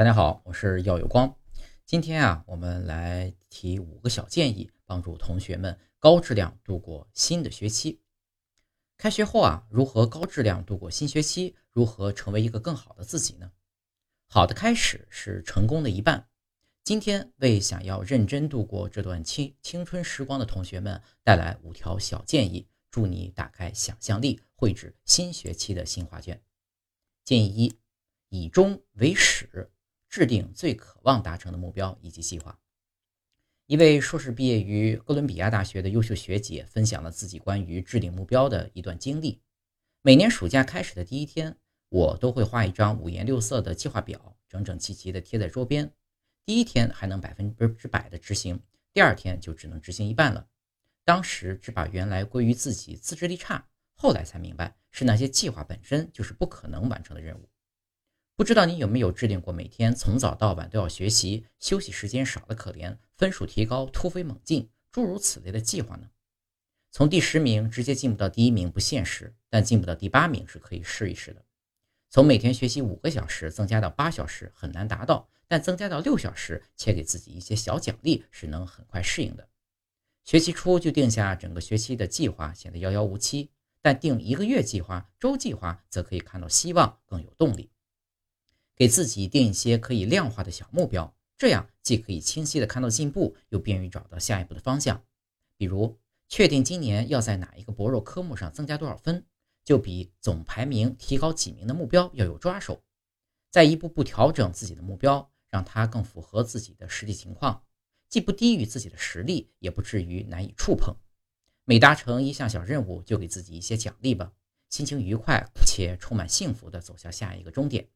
大家好，我是耀有光。今天啊，我们来提五个小建议，帮助同学们高质量度过新的学期。开学后啊，如何高质量度过新学期？如何成为一个更好的自己呢？好的开始是成功的一半。今天为想要认真度过这段青青春时光的同学们带来五条小建议，助你打开想象力，绘制新学期的新画卷。建议一：以终为始。制定最渴望达成的目标以及计划。一位硕士毕业于哥伦比亚大学的优秀学姐分享了自己关于制定目标的一段经历。每年暑假开始的第一天，我都会画一张五颜六色的计划表，整整齐齐地贴在桌边。第一天还能百分之百的执行，第二天就只能执行一半了。当时只把原来归于自己自制力差，后来才明白是那些计划本身就是不可能完成的任务。不知道你有没有制定过每天从早到晚都要学习，休息时间少得可怜，分数提高突飞猛进，诸如此类的计划呢？从第十名直接进步到第一名不现实，但进步到第八名是可以试一试的。从每天学习五个小时增加到八小时很难达到，但增加到六小时且给自己一些小奖励是能很快适应的。学期初就定下整个学期的计划显得遥遥无期，但定一个月计划、周计划则可以看到希望，更有动力。给自己定一些可以量化的小目标，这样既可以清晰的看到进步，又便于找到下一步的方向。比如，确定今年要在哪一个薄弱科目上增加多少分，就比总排名提高几名的目标要有抓手。再一步步调整自己的目标，让它更符合自己的实际情况，既不低于自己的实力，也不至于难以触碰。每达成一项小任务，就给自己一些奖励吧，心情愉快且充满幸福地走向下一个终点。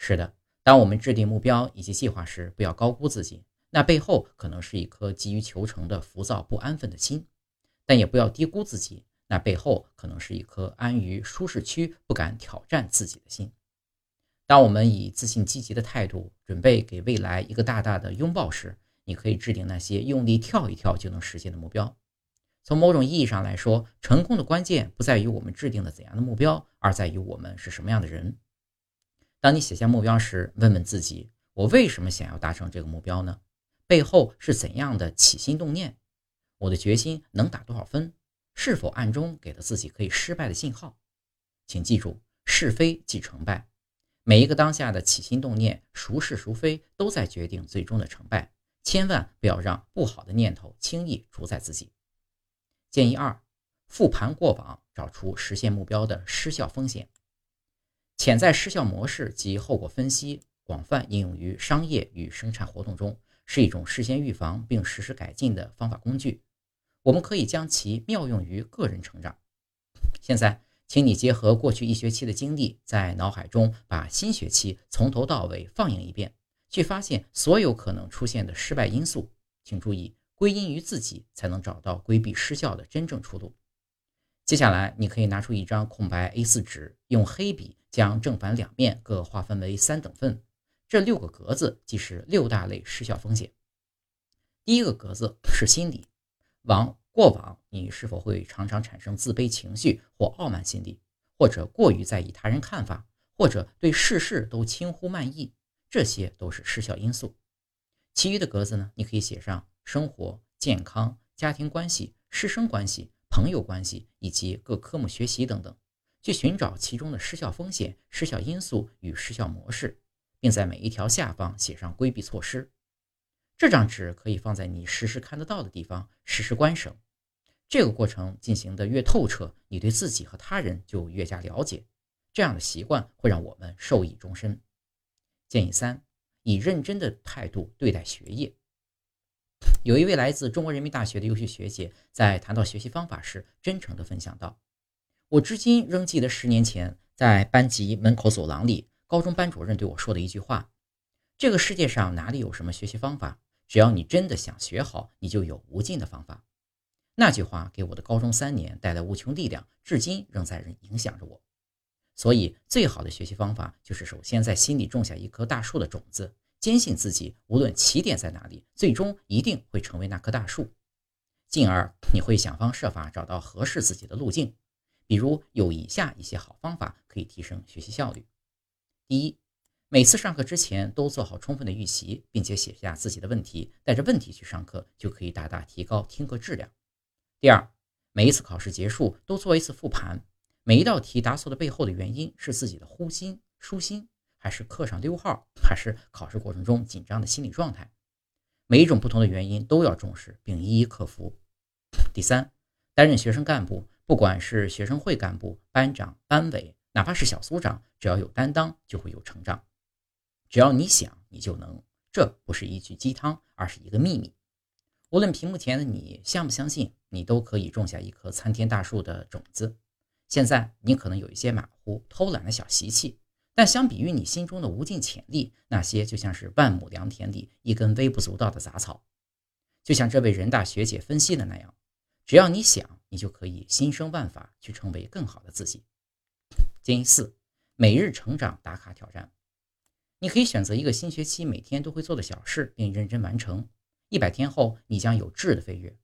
是的，当我们制定目标以及计划时，不要高估自己，那背后可能是一颗急于求成的浮躁不安分的心；但也不要低估自己，那背后可能是一颗安于舒适区、不敢挑战自己的心。当我们以自信积极的态度准备给未来一个大大的拥抱时，你可以制定那些用力跳一跳就能实现的目标。从某种意义上来说，成功的关键不在于我们制定了怎样的目标，而在于我们是什么样的人。当你写下目标时，问问自己：我为什么想要达成这个目标呢？背后是怎样的起心动念？我的决心能打多少分？是否暗中给了自己可以失败的信号？请记住，是非即成败。每一个当下的起心动念，孰是孰非，都在决定最终的成败。千万不要让不好的念头轻易主宰自己。建议二：复盘过往，找出实现目标的失效风险。潜在失效模式及后果分析广泛应用于商业与生产活动中，是一种事先预防并实施改进的方法工具。我们可以将其妙用于个人成长。现在，请你结合过去一学期的经历，在脑海中把新学期从头到尾放映一遍，去发现所有可能出现的失败因素。请注意，归因于自己，才能找到规避失效的真正出路。接下来，你可以拿出一张空白 A4 纸，用黑笔将正反两面各划分为三等份。这六个格子即是六大类失效风险。第一个格子是心理，往过往你是否会常常产生自卑情绪或傲慢心理，或者过于在意他人看法，或者对事事都轻忽慢意，这些都是失效因素。其余的格子呢，你可以写上生活、健康、家庭关系、师生关系。朋友关系以及各科目学习等等，去寻找其中的失效风险、失效因素与失效模式，并在每一条下方写上规避措施。这张纸可以放在你时时看得到的地方，实时观省。这个过程进行的越透彻，你对自己和他人就越加了解。这样的习惯会让我们受益终身。建议三：以认真的态度对待学业。有一位来自中国人民大学的优秀学姐，在谈到学习方法时，真诚地分享道：“我至今仍记得十年前在班级门口走廊里，高中班主任对我说的一句话：‘这个世界上哪里有什么学习方法？只要你真的想学好，你就有无尽的方法。’那句话给我的高中三年带来无穷力量，至今仍在影响着我。所以，最好的学习方法就是首先在心里种下一棵大树的种子。”坚信自己，无论起点在哪里，最终一定会成为那棵大树。进而，你会想方设法找到合适自己的路径。比如，有以下一些好方法可以提升学习效率：第一，每次上课之前都做好充分的预习，并且写下自己的问题，带着问题去上课，就可以大大提高听课质量。第二，每一次考试结束都做一次复盘，每一道题答错的背后的原因是自己的忽心、疏心，还是课上溜号，还是考试过程中紧张的心理状态？每一种不同的原因都要重视，并一一克服。第三，担任学生干部，不管是学生会干部、班长、班委，哪怕是小组长，只要有担当，就会有成长。只要你想，你就能。这不是一句鸡汤，而是一个秘密。无论屏幕前的你相不相信，你都可以种下一棵参天大树的种子。现在你可能有一些马虎、偷懒的小习气，但相比于你心中的无尽潜力，那些就像是万亩良田里一根微不足道的杂草。就像这位人大学姐分析的那样，只要你想，你就可以心生万法，去成为更好的自己。建议四：每日成长打卡挑战。你可以选择一个新学期每天都会做的小事，并认真完成。一百天后，你将有质的飞跃。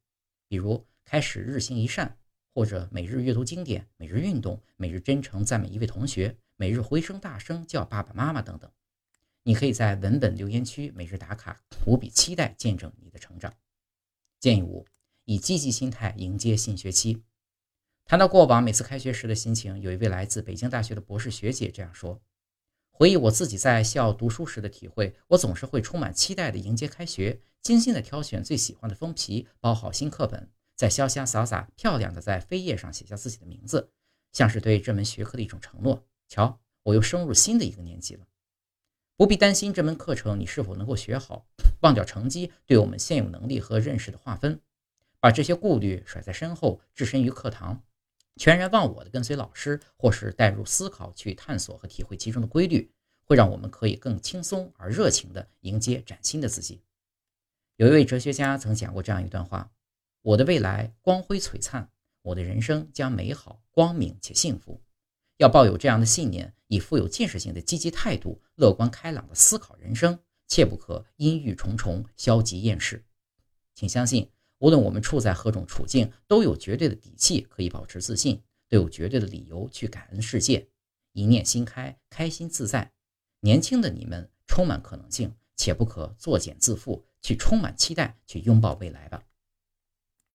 比如开始日行一善，或者每日阅读经典、每日运动、每日真诚赞美一位同学、每日回声大声叫爸爸妈妈等等。你可以在文本留言区每日打卡，无比期待见证你的成长。建议五：以积极心态迎接新学期。谈到过往每次开学时的心情，有一位来自北京大学的博士学姐这样说。回忆我自己在校读书时的体会，我总是会充满期待地迎接开学，精心地挑选最喜欢的封皮，包好新课本，再潇潇洒洒、漂亮地在扉页上写下自己的名字，像是对这门学科的一种承诺。瞧，我又升入新的一个年级了，不必担心这门课程你是否能够学好，忘掉成绩对我们现有能力和认识的划分，把这些顾虑甩在身后，置身于课堂。全然忘我的跟随老师，或是带入思考去探索和体会其中的规律，会让我们可以更轻松而热情地迎接崭新的自己。有一位哲学家曾讲过这样一段话：“我的未来光辉璀璨，我的人生将美好、光明且幸福。”要抱有这样的信念，以富有建设性的积极态度、乐观开朗的思考人生，切不可阴郁重重、消极厌世。请相信。无论我们处在何种处境，都有绝对的底气可以保持自信，都有绝对的理由去感恩世界。一念心开，开心自在。年轻的你们充满可能性，且不可作茧自缚，去充满期待，去拥抱未来吧。